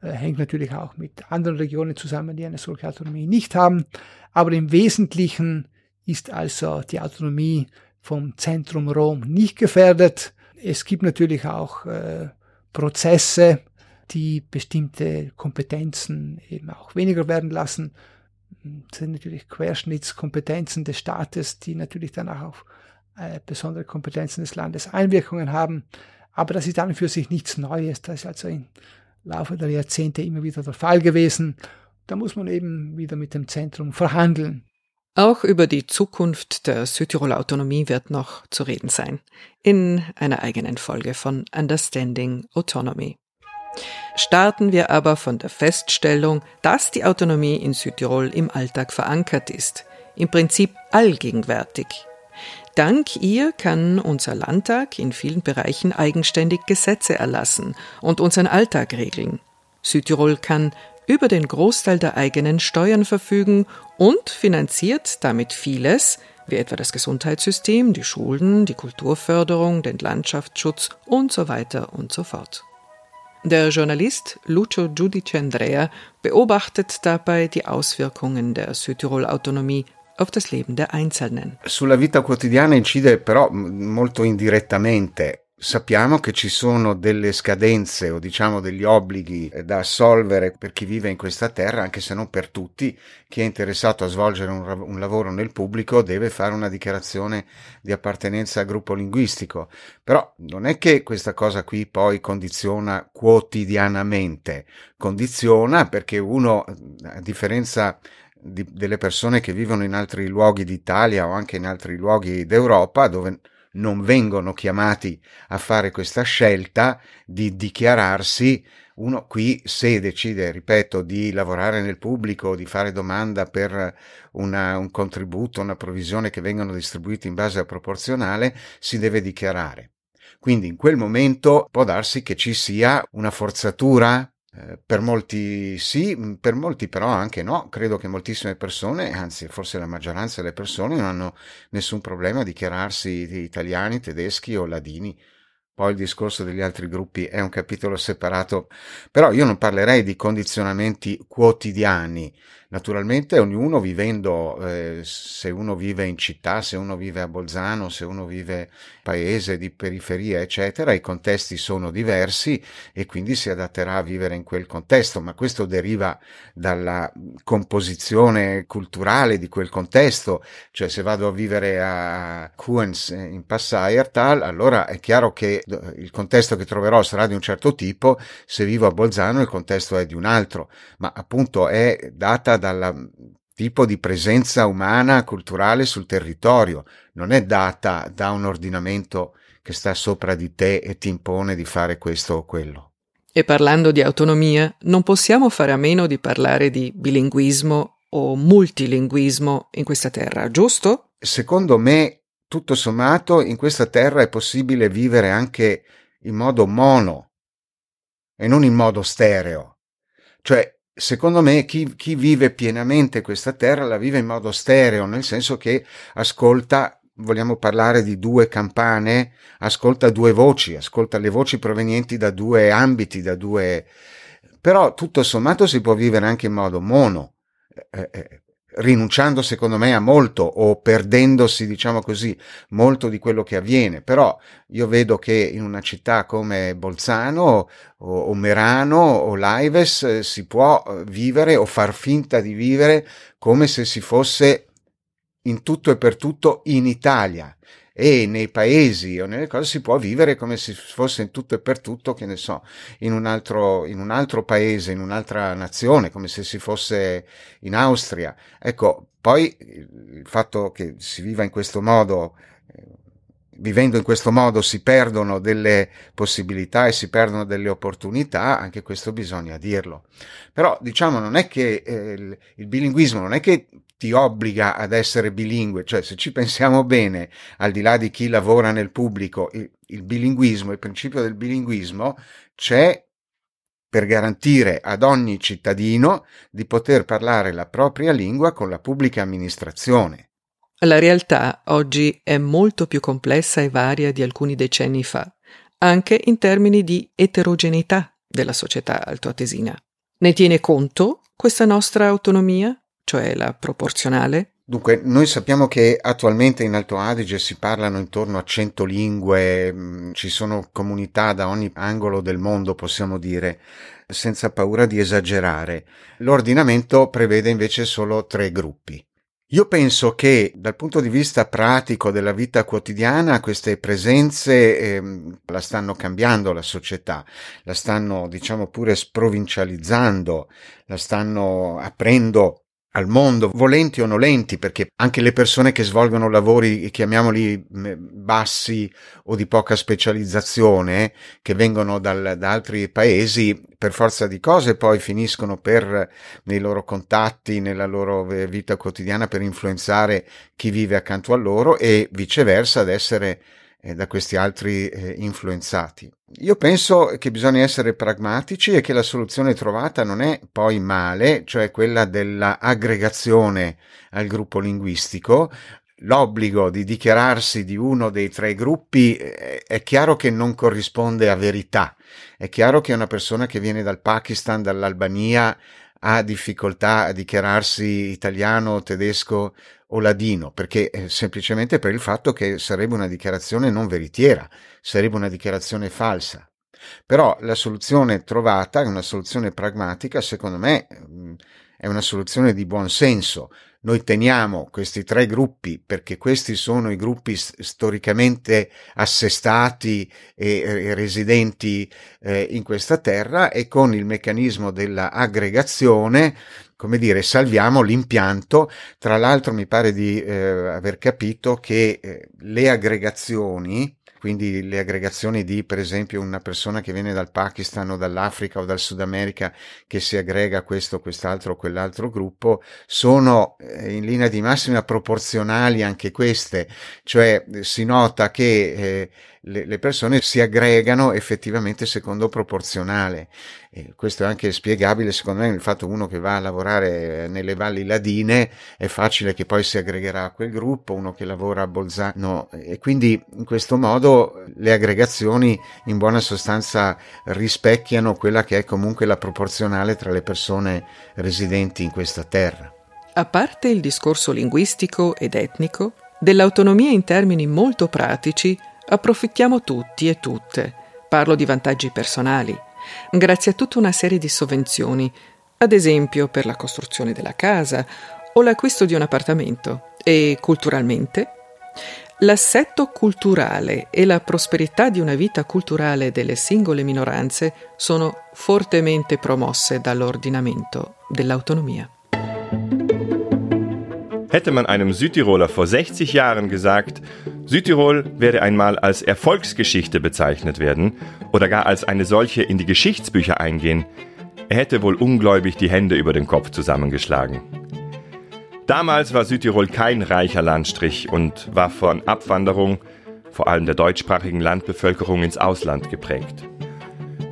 äh, hängt natürlich auch mit anderen Regionen zusammen, die eine solche Autonomie nicht haben. Aber im Wesentlichen ist also die Autonomie vom Zentrum Rom nicht gefährdet. Es gibt natürlich auch äh, Prozesse, die bestimmte Kompetenzen eben auch weniger werden lassen. Das sind natürlich Querschnittskompetenzen des Staates, die natürlich dann auch auf äh, besondere Kompetenzen des Landes Einwirkungen haben. Aber das ist dann für sich nichts Neues. Das ist also im Laufe der Jahrzehnte immer wieder der Fall gewesen. Da muss man eben wieder mit dem Zentrum verhandeln. Auch über die Zukunft der Südtiroler Autonomie wird noch zu reden sein, in einer eigenen Folge von Understanding Autonomy. Starten wir aber von der Feststellung, dass die Autonomie in Südtirol im Alltag verankert ist, im Prinzip allgegenwärtig. Dank ihr kann unser Landtag in vielen Bereichen eigenständig Gesetze erlassen und unseren Alltag regeln. Südtirol kann über den Großteil der eigenen Steuern verfügen und finanziert damit vieles, wie etwa das Gesundheitssystem, die Schulen, die Kulturförderung, den Landschaftsschutz und so weiter und so fort. Der Journalist Lucio Giudice Andrea beobachtet dabei die Auswirkungen der Südtirol-Autonomie auf das Leben der Einzelnen. Sulla vita quotidiana incide però molto indirettamente Sappiamo che ci sono delle scadenze o diciamo degli obblighi eh, da assolvere per chi vive in questa terra, anche se non per tutti. Chi è interessato a svolgere un, un, lavoro nel pubblico deve fare una dichiarazione di appartenenza al gruppo linguistico. Però non è che questa cosa qui poi condiziona quotidianamente, condiziona perché uno, a differenza di, delle persone che vivono in altri luoghi d'Italia o anche in altri luoghi d'Europa, dove non vengono chiamati a fare questa scelta di dichiararsi uno qui se decide, ripeto, di lavorare nel pubblico, di fare domanda per una, un contributo, una provvisione che vengono distribuiti in base a proporzionale, si deve dichiarare. Quindi in quel momento può darsi che ci sia una forzatura eh, per molti sì, mm, per molti però anche no. Credo che moltissime persone, anzi forse la maggioranza delle persone, non hanno nessun problema a dichiararsi italiani, tedeschi o ladini poi il discorso degli altri gruppi è un capitolo separato, però io non parlerei di condizionamenti quotidiani, Naturalmente ognuno vivendo, eh, se uno vive in città, se uno vive a Bolzano, se uno vive paese di periferia, eccetera, i contesti sono diversi e quindi si adatterà a vivere in quel contesto, ma questo deriva dalla composizione culturale di quel contesto, cioè se vado a vivere a Kuens in Passaiertal, allora è chiaro che il contesto che troverò sarà di un certo tipo, se vivo a Bolzano il contesto è di un altro, ma appunto è data dal tipo di presenza umana culturale sul territorio, non è data da un ordinamento che sta sopra di te e ti impone di fare questo o quello. E parlando di autonomia, non possiamo fare a meno di parlare di bilinguismo o multilinguismo in questa terra, giusto? Secondo me, tutto sommato, in questa terra è possibile vivere anche in modo mono e non in modo stereo. Cioè, secondo me chi, chi, vive pienamente questa terra la vive in modo stereo, nel senso che ascolta, vogliamo parlare di due campane, ascolta due voci, ascolta le voci provenienti da due ambiti, da due... però tutto sommato si può vivere anche in modo mono. Eh, eh, rinunciando secondo me a molto o perdendosi, diciamo così, molto di quello che avviene. Però io vedo che in una città come Bolzano o, o Merano o Laives eh, si può eh, vivere o far finta di vivere come se si fosse in tutto e per tutto in Italia e nei paesi o nelle cose si può vivere come se fosse in tutto e per tutto, che ne so, in un altro, in un altro paese, in un'altra nazione, come se si fosse in Austria. Ecco, poi il fatto che si viva in questo modo, eh, vivendo in questo modo si perdono delle possibilità e si perdono delle opportunità, anche questo bisogna dirlo. Però diciamo non è che eh, il, il bilinguismo non è che ti obbliga ad essere bilingue, cioè se ci pensiamo bene, al di là di chi lavora nel pubblico, il, il bilinguismo, il principio del bilinguismo c'è per garantire ad ogni cittadino di poter parlare la propria lingua con la pubblica amministrazione. La realtà oggi è molto più complessa e varia di alcuni decenni fa, anche in termini di eterogeneità della società altoatesina. Ne tiene conto questa nostra autonomia? Cioè la proporzionale? Dunque, noi sappiamo che attualmente in Alto Adige si parlano intorno a 100 lingue, mm, ci sono comunità da ogni angolo del mondo, possiamo dire, senza paura di esagerare. L'ordinamento prevede invece solo tre gruppi. Io penso che dal punto di vista pratico della vita quotidiana queste presenze eh, la stanno cambiando la società, la stanno diciamo pure sprovincializzando, la stanno aprendo al mondo, volenti o nolenti, perché anche le persone che svolgono lavori, chiamiamoli bassi o di poca specializzazione, che vengono dal, da altri paesi, per forza di cose poi finiscono per, nei loro contatti, nella loro vita quotidiana, per influenzare chi vive accanto a loro e viceversa ad essere eh, da questi altri eh, influenzati. Io penso che bisogna essere pragmatici e che la soluzione trovata non è poi male, cioè quella dell'aggregazione al gruppo linguistico. L'obbligo di dichiararsi di uno dei tre gruppi eh, è chiaro che non corrisponde a verità. È chiaro che una persona che viene dal Pakistan, dall'Albania, ha difficoltà a dichiararsi italiano, tedesco o ladino, perché eh, semplicemente per il fatto che sarebbe una dichiarazione non veritiera, sarebbe una dichiarazione falsa. Però la soluzione trovata è una soluzione pragmatica, secondo me mm, è una soluzione di buon senso. Noi teniamo questi tre gruppi perché questi sono i gruppi storicamente assestati e, residenti eh, in questa terra e con il meccanismo dell'aggregazione come dire, salviamo l'impianto. Tra l'altro mi pare di eh, aver capito che eh, le aggregazioni quindi le aggregazioni di per esempio una persona che viene dal Pakistan o dall'Africa o dal Sud America che si aggrega a questo, quest'altro o quell'altro gruppo sono eh, in linea di massima proporzionali anche queste, cioè si nota che eh, le, le persone si aggregano effettivamente secondo proporzionale. E questo è anche spiegabile secondo me nel fatto uno che va a lavorare nelle valli ladine è facile che poi si aggregherà a quel gruppo, uno che lavora a Bolzano e quindi in questo modo le aggregazioni in buona sostanza rispecchiano quella che è comunque la proporzionale tra le persone residenti in questa terra. A parte il discorso linguistico ed etnico, dell'autonomia in termini molto pratici approfittiamo tutti e tutte. Parlo di vantaggi personali, grazie a tutta una serie di sovvenzioni, ad esempio per la costruzione della casa o l'acquisto di un appartamento. E culturalmente? L'assetto culturale e la prosperità di una vita culturale delle singole minoranze sono fortemente promosse dall'ordinamento dell'autonomia. Hätte man einem Südtiroler vor 60 Jahren gesagt, Südtirol werde einmal als Erfolgsgeschichte bezeichnet werden oder gar als eine solche in die Geschichtsbücher eingehen, er hätte wohl ungläubig die Hände über den Kopf zusammengeschlagen. Damals war Südtirol kein reicher Landstrich und war von Abwanderung, vor allem der deutschsprachigen Landbevölkerung, ins Ausland geprägt.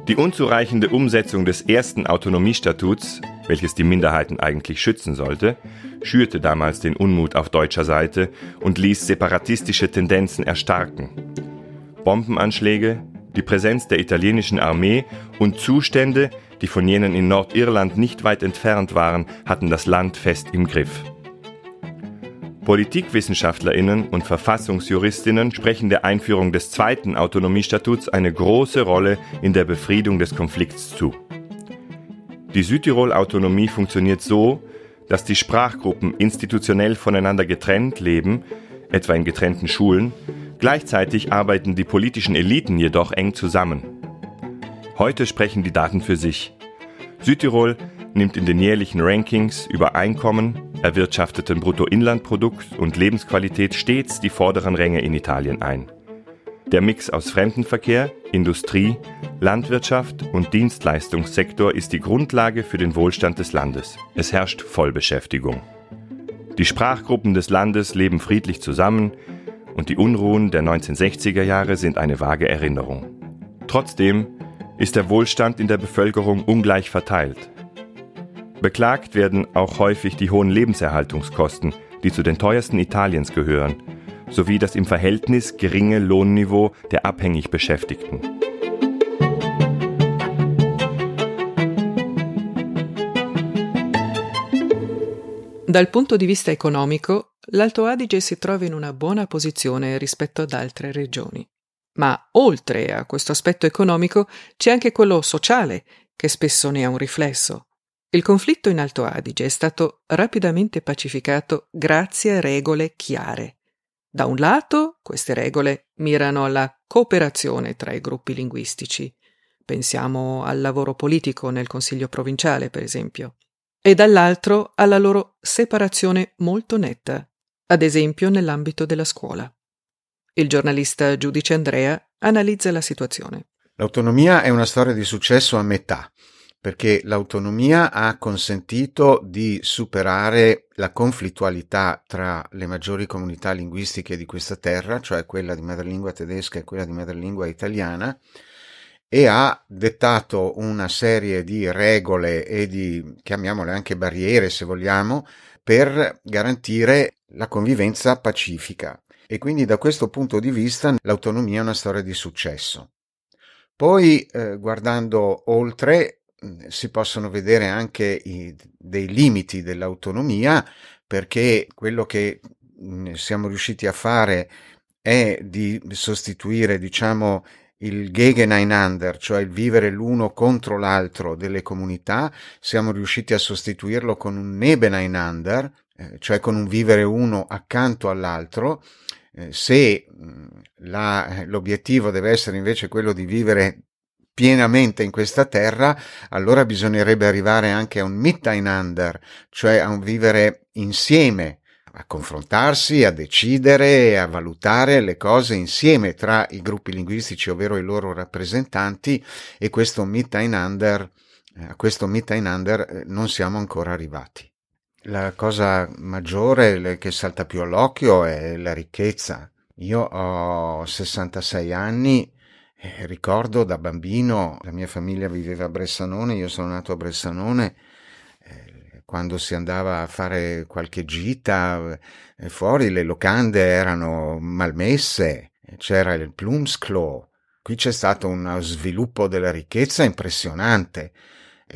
Die unzureichende Umsetzung des ersten Autonomiestatuts, welches die Minderheiten eigentlich schützen sollte, schürte damals den Unmut auf deutscher Seite und ließ separatistische Tendenzen erstarken. Bombenanschläge, die Präsenz der italienischen Armee und Zustände, die von jenen in Nordirland nicht weit entfernt waren, hatten das Land fest im Griff. Politikwissenschaftlerinnen und Verfassungsjuristinnen sprechen der Einführung des zweiten Autonomiestatuts eine große Rolle in der Befriedung des Konflikts zu. Die Südtirol-Autonomie funktioniert so, dass die Sprachgruppen institutionell voneinander getrennt leben, etwa in getrennten Schulen, gleichzeitig arbeiten die politischen Eliten jedoch eng zusammen. Heute sprechen die Daten für sich. Südtirol nimmt in den jährlichen Rankings über Einkommen, erwirtschafteten Bruttoinlandprodukt und Lebensqualität stets die vorderen Ränge in Italien ein. Der Mix aus Fremdenverkehr, Industrie, Landwirtschaft und Dienstleistungssektor ist die Grundlage für den Wohlstand des Landes. Es herrscht Vollbeschäftigung. Die Sprachgruppen des Landes leben friedlich zusammen und die Unruhen der 1960er Jahre sind eine vage Erinnerung. Trotzdem ist der Wohlstand in der Bevölkerung ungleich verteilt. Beklagt werden auch häufig die hohen Lebenserhaltungskosten, die zu den teuersten Italiens gehören, sowie das im Verhältnis geringe Lohnniveau der abhängig Beschäftigten. Dal punto di vista economico, l'Alto Adige si trova in una buona posizione rispetto ad altre regioni. Ma oltre a questo aspetto economico c'è anche quello sociale, che spesso ne ha un riflesso. Il conflitto in Alto Adige è stato rapidamente pacificato grazie a regole chiare. Da un lato, queste regole mirano alla cooperazione tra i gruppi linguistici. Pensiamo al lavoro politico nel Consiglio provinciale, per esempio. E dall'altro alla loro separazione molto netta, ad esempio nell'ambito della scuola. Il giornalista giudice Andrea analizza la situazione. L'autonomia è una storia di successo a metà perché l'autonomia ha consentito di superare la conflittualità tra le maggiori comunità linguistiche di questa terra, cioè quella di madrelingua tedesca e quella di madrelingua italiana, e ha dettato una serie di regole e di, chiamiamole anche barriere se vogliamo, per garantire la convivenza pacifica. E quindi da questo punto di vista l'autonomia è una storia di successo. Poi, eh, guardando oltre, si possono vedere anche i, dei limiti dell'autonomia perché quello che siamo riusciti a fare è di sostituire, diciamo, il Gegeneinander, cioè il vivere l'uno contro l'altro delle comunità, siamo riusciti a sostituirlo con un Nebeneinander, eh, cioè con un vivere uno accanto all'altro. Eh, se la, l'obiettivo deve essere invece quello di vivere pienamente in questa terra, allora bisognerebbe arrivare anche a un Miteinander, cioè a un vivere insieme, a confrontarsi, a decidere, a valutare le cose insieme tra i gruppi linguistici, ovvero i loro rappresentanti, e questo Miteinander, eh, a questo Miteinander eh, non siamo ancora arrivati. La cosa maggiore che salta più all'occhio è la ricchezza Io ho 66 anni, eh, ricordo da bambino, la mia famiglia viveva a Bressanone, io sono nato a Bressanone, eh, quando si andava a fare qualche gita eh, fuori le locande erano malmesse, c'era il Plumsklo, qui c'è stato uno sviluppo della ricchezza impressionante.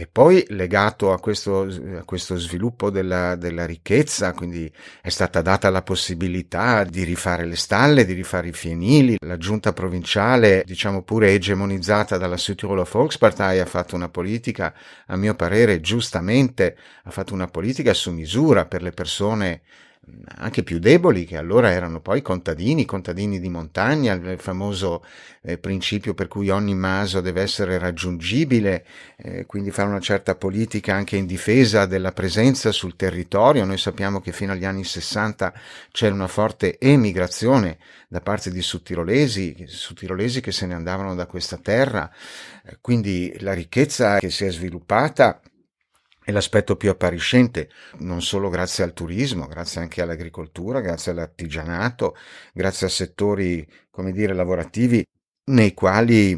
E poi legato a questo, a questo sviluppo della, della, ricchezza, quindi è stata data la possibilità di rifare le stalle, di rifare i fienili. La giunta provinciale, diciamo pure egemonizzata dalla Südtiroler Volkspartei, ha fatto una politica, a mio parere giustamente, ha fatto una politica su misura per le persone anche più deboli, che allora erano poi contadini, contadini di montagna, il famoso eh, principio per cui ogni maso deve essere raggiungibile, eh, quindi fare una certa politica anche in difesa della presenza sul territorio. Noi sappiamo che fino agli anni 60 c'era una forte emigrazione da parte di sudtirolesi, sudtirolesi che se ne andavano da questa terra, eh, quindi la ricchezza che si è sviluppata è l'aspetto più appariscente, non solo grazie al turismo, grazie anche all'agricoltura, grazie all'artigianato, grazie a settori, come dire, lavorativi nei quali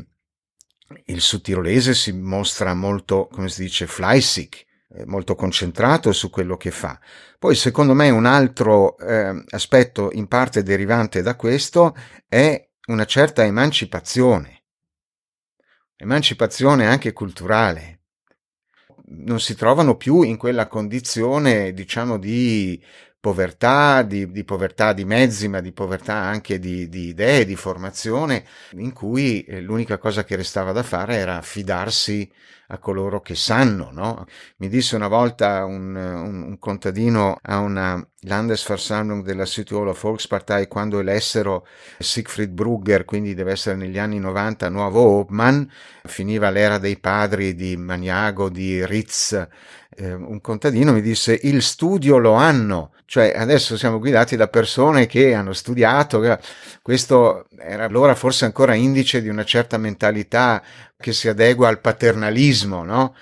il sudtirolese si mostra molto, come si dice, fleißig, eh, molto concentrato su quello che fa. Poi, secondo me, un altro eh, aspetto in parte derivante da questo è una certa emancipazione, emancipazione anche culturale, non si trovano più in quella condizione, diciamo, di povertà, di, di, povertà di mezzi, ma di povertà anche di, di, idee, di formazione, in cui eh, l'unica cosa che restava da fare era affidarsi a coloro che sanno. No? Mi disse una volta un, un, un contadino a una Landesversammlung della Südtiroler Volkspartei quando elessero Siegfried Brugger, quindi deve essere negli anni 90, nuovo Obmann, finiva l'era dei padri di Maniago, di Ritz, eh, un contadino mi disse il studio lo hanno, cioè adesso siamo guidati da persone che hanno studiato, questo era allora forse ancora indice di una certa mentalità che si adegua al paternalismo, no?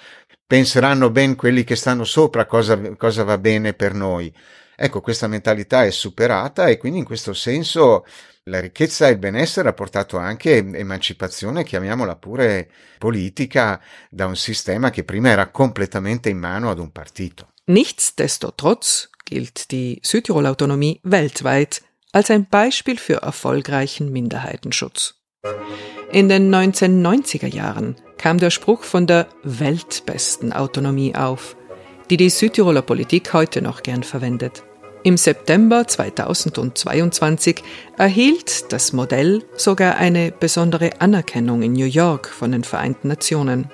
Penseranno ben quelli che stanno sopra cosa, cosa va bene per noi. Ecco, questa mentalità è superata e quindi in questo senso la ricchezza e il benessere ha portato anche emancipazione, chiamiamola pure politica, da un sistema che prima era completamente in mano ad un partito. Nichtsdestotrotz gilt die Südtirol-Autonomie weltweit als ein Beispiel für erfolgreichen Minderheitenschutz. In den 1990er Jahren kam der Spruch von der weltbesten Autonomie auf, die die Südtiroler Politik heute noch gern verwendet. Im September 2022 erhielt das Modell sogar eine besondere Anerkennung in New York von den Vereinten Nationen.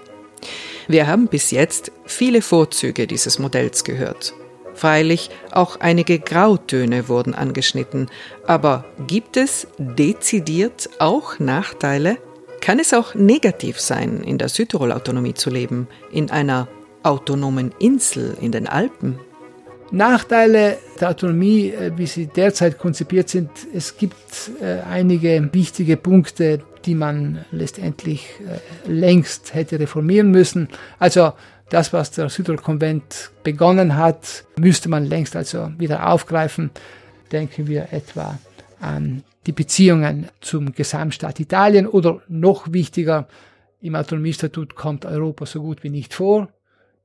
Wir haben bis jetzt viele Vorzüge dieses Modells gehört. Freilich auch einige Grautöne wurden angeschnitten, aber gibt es dezidiert auch Nachteile? Kann es auch negativ sein, in der Südtirol-Autonomie zu leben, in einer autonomen Insel in den Alpen? Nachteile der Autonomie, äh, wie sie derzeit konzipiert sind, es gibt äh, einige wichtige Punkte, die man letztendlich äh, längst hätte reformieren müssen. Also das, was der Südtirol-Konvent begonnen hat, müsste man längst also wieder aufgreifen. Denken wir etwa an die Beziehungen zum Gesamtstaat Italien oder noch wichtiger, im Autonomiestatut kommt Europa so gut wie nicht vor.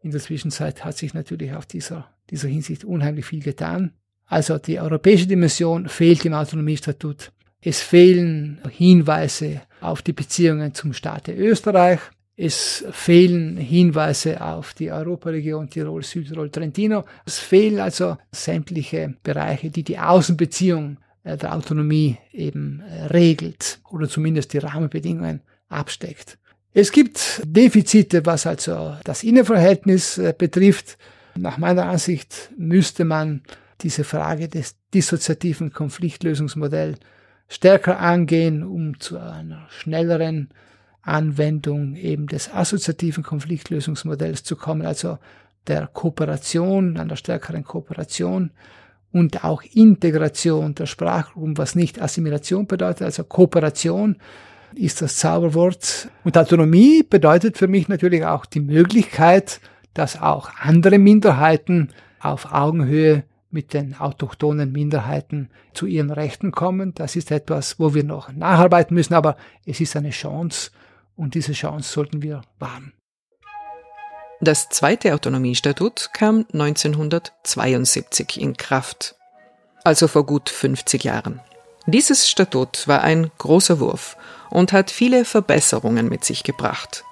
In der Zwischenzeit hat sich natürlich auf dieser dieser Hinsicht unheimlich viel getan. Also die europäische Dimension fehlt im Autonomiestatut. Es fehlen Hinweise auf die Beziehungen zum Staate Österreich. Es fehlen Hinweise auf die Europaregion Tirol, Südtirol, Trentino. Es fehlen also sämtliche Bereiche, die die Außenbeziehung äh, der Autonomie eben äh, regelt oder zumindest die Rahmenbedingungen absteckt. Es gibt Defizite, was also das Innenverhältnis äh, betrifft. Nach meiner Ansicht müsste man diese Frage des dissoziativen Konfliktlösungsmodells stärker angehen, um zu einer schnelleren Anwendung eben des assoziativen Konfliktlösungsmodells zu kommen, also der Kooperation, einer stärkeren Kooperation und auch Integration der Sprachgruppen, was nicht Assimilation bedeutet, also Kooperation ist das Zauberwort. Und Autonomie bedeutet für mich natürlich auch die Möglichkeit, dass auch andere Minderheiten auf Augenhöhe mit den autochthonen Minderheiten zu ihren Rechten kommen. Das ist etwas, wo wir noch nacharbeiten müssen, aber es ist eine Chance und diese Chance sollten wir wahren. Das zweite Autonomiestatut kam 1972 in Kraft, also vor gut 50 Jahren. Dieses Statut war ein großer Wurf und hat viele Verbesserungen mit sich gebracht.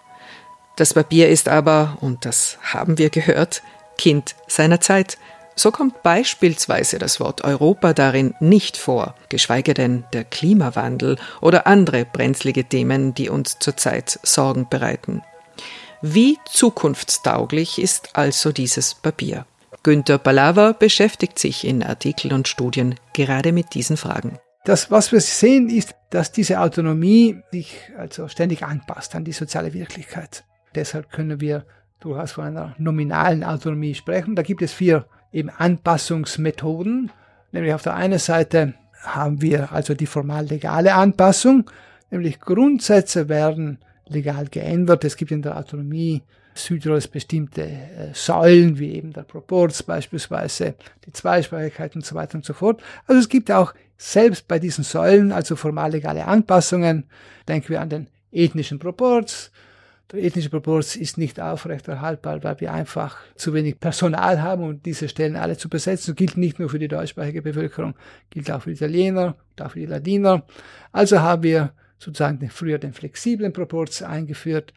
Das Papier ist aber, und das haben wir gehört, Kind seiner Zeit. So kommt beispielsweise das Wort Europa darin nicht vor, geschweige denn der Klimawandel oder andere brenzlige Themen, die uns zurzeit Sorgen bereiten. Wie zukunftstauglich ist also dieses Papier? Günter Palaver beschäftigt sich in Artikeln und Studien gerade mit diesen Fragen. Das, was wir sehen, ist, dass diese Autonomie sich also ständig anpasst an die soziale Wirklichkeit. Deshalb können wir durchaus von einer nominalen Autonomie sprechen. Da gibt es vier eben Anpassungsmethoden. Nämlich auf der einen Seite haben wir also die formal legale Anpassung, nämlich Grundsätze werden legal geändert. Es gibt in der Autonomie Südtirols bestimmte äh, Säulen, wie eben der Proporz beispielsweise, die Zweisprachigkeit und so weiter und so fort. Also es gibt auch selbst bei diesen Säulen, also formal legale Anpassungen, denken wir an den ethnischen Proporz. Der ethnische Proporz ist nicht aufrechterhaltbar, weil wir einfach zu wenig Personal haben, um diese Stellen alle zu besetzen. Das gilt nicht nur für die deutschsprachige Bevölkerung, gilt auch für die Italiener und auch für die Ladiner. Also haben wir sozusagen früher den flexiblen Proporz eingeführt.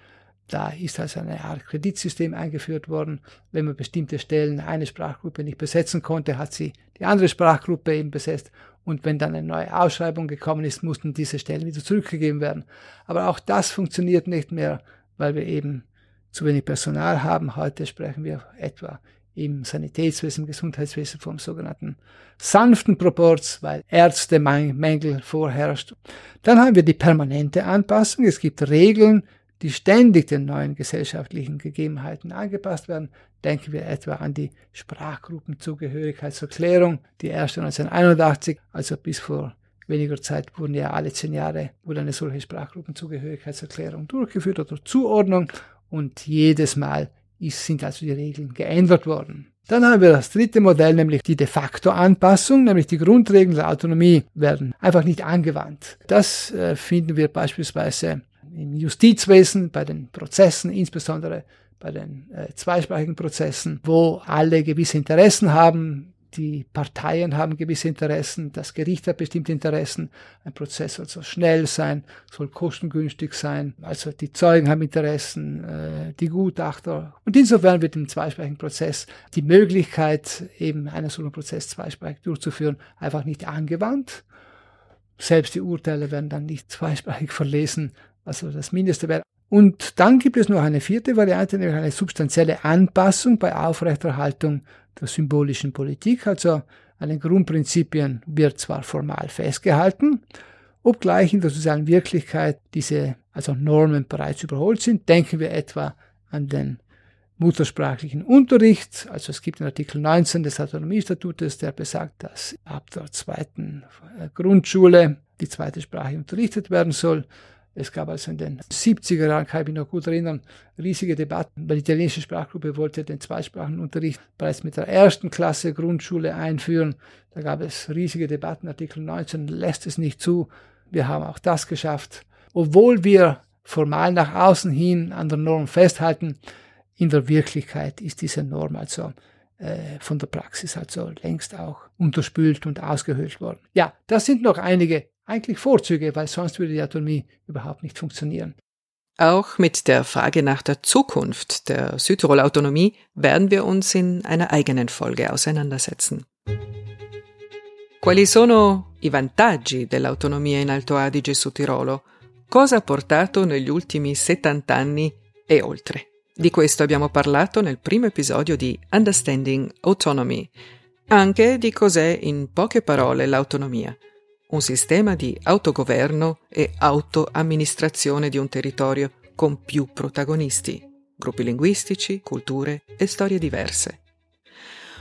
Da ist also eine Art Kreditsystem eingeführt worden. Wenn man bestimmte Stellen eine Sprachgruppe nicht besetzen konnte, hat sie die andere Sprachgruppe eben besetzt. Und wenn dann eine neue Ausschreibung gekommen ist, mussten diese Stellen wieder zurückgegeben werden. Aber auch das funktioniert nicht mehr, weil wir eben zu wenig Personal haben. Heute sprechen wir etwa im Sanitätswesen, im Gesundheitswesen vom sogenannten sanften Proporz, weil Ärztemängel vorherrscht. Dann haben wir die permanente Anpassung. Es gibt Regeln, die ständig den neuen gesellschaftlichen Gegebenheiten angepasst werden. Denken wir etwa an die Sprachgruppenzugehörigkeitserklärung, die erste 1981, also bis vor weniger Zeit wurden ja alle zehn Jahre wurde eine solche Sprachgruppenzugehörigkeitserklärung durchgeführt oder Zuordnung und jedes Mal ist, sind also die Regeln geändert worden. Dann haben wir das dritte Modell, nämlich die de facto Anpassung, nämlich die Grundregeln der Autonomie werden einfach nicht angewandt. Das äh, finden wir beispielsweise im Justizwesen, bei den Prozessen, insbesondere bei den äh, zweisprachigen Prozessen, wo alle gewisse Interessen haben, die Parteien haben gewisse Interessen, das Gericht hat bestimmte Interessen, ein Prozess soll so schnell sein, soll kostengünstig sein, also die Zeugen haben Interessen, äh, die Gutachter. Und insofern wird im zweisprachigen Prozess die Möglichkeit, eben einen solchen Prozess zweisprachig durchzuführen, einfach nicht angewandt. Selbst die Urteile werden dann nicht zweisprachig verlesen, also das Mindeste wäre. Und dann gibt es noch eine vierte Variante, nämlich eine substanzielle Anpassung bei Aufrechterhaltung der symbolischen Politik. Also an den Grundprinzipien wird zwar formal festgehalten, obgleich in der sozialen Wirklichkeit diese also Normen bereits überholt sind. Denken wir etwa an den muttersprachlichen Unterricht. Also es gibt den Artikel 19 des Autonomiestatutes, der besagt, dass ab der zweiten Grundschule die zweite Sprache unterrichtet werden soll. Es gab also in den 70er Jahren, kann ich mich noch gut erinnern, riesige Debatten, weil die italienische Sprachgruppe wollte den Zweisprachenunterricht bereits mit der ersten Klasse Grundschule einführen. Da gab es riesige Debatten. Artikel 19 lässt es nicht zu. Wir haben auch das geschafft. Obwohl wir formal nach außen hin an der Norm festhalten, in der Wirklichkeit ist diese Norm also äh, von der Praxis also längst auch unterspült und ausgehöhlt worden. Ja, das sind noch einige eigentlich Vorzüge, weil sonst würde die Autonomie überhaupt nicht funktionieren. Auch mit der Frage nach der Zukunft der Südtirol-Autonomie werden wir uns in einer eigenen Folge auseinandersetzen. Quali sono i vantaggi dell'autonomia in Alto Adige su Tirolo? Cosa ha portato negli ultimi 70 anni e oltre? Di questo abbiamo parlato nel primo episodio di Understanding Autonomy, anche di cos'è in poche parole l'autonomia un sistema di autogoverno e autoamministrazione di un territorio con più protagonisti, gruppi linguistici, culture e storie diverse.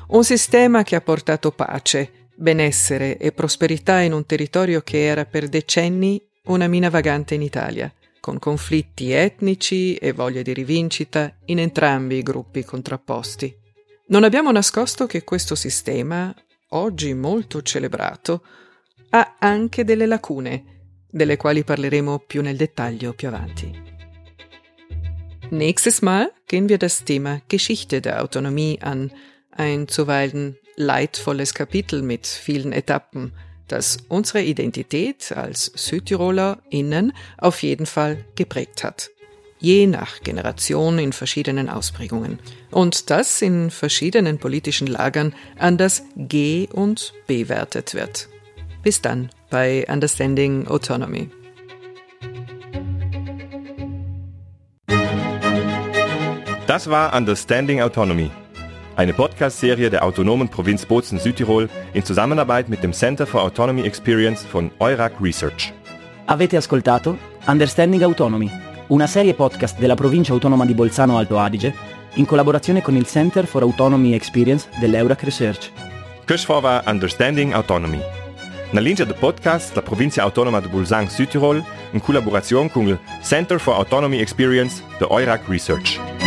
Un sistema che ha portato pace, benessere e prosperità in un territorio che era per decenni una mina vagante in Italia, con conflitti etnici e voglia di rivincita in entrambi i gruppi contrapposti. Non abbiamo nascosto che questo sistema oggi molto celebrato, ha anche delle lacune, delle quali parleremo più nel dettaglio più avanti. Nächstes Mal gehen wir das Thema Geschichte der Autonomie an, ein zuweilen leidvolles Kapitel mit vielen Etappen, das unsere Identität als SüdtirolerInnen auf jeden Fall geprägt hat. Je nach Generation in verschiedenen Ausprägungen. Und das in verschiedenen politischen Lagern anders ge- und bewertet wird. Bis dann bei Understanding Autonomy. Das war Understanding Autonomy, eine Podcast-Serie der autonomen Provinz Bozen-Südtirol in Zusammenarbeit mit dem Center for Autonomy Experience von Eurac Research. Avete ascoltato Understanding Autonomy, una serie podcast della provincia autonoma di Bolzano Alto Adige in collaborazione con il Center for Autonomy Experience dell'Eurac Research. Questo war Understanding Autonomy. Na linea del podcast la provincia autonoma di Bolzano Südtirol in collaborazione con il Center for Autonomy Experience de Eurac Research.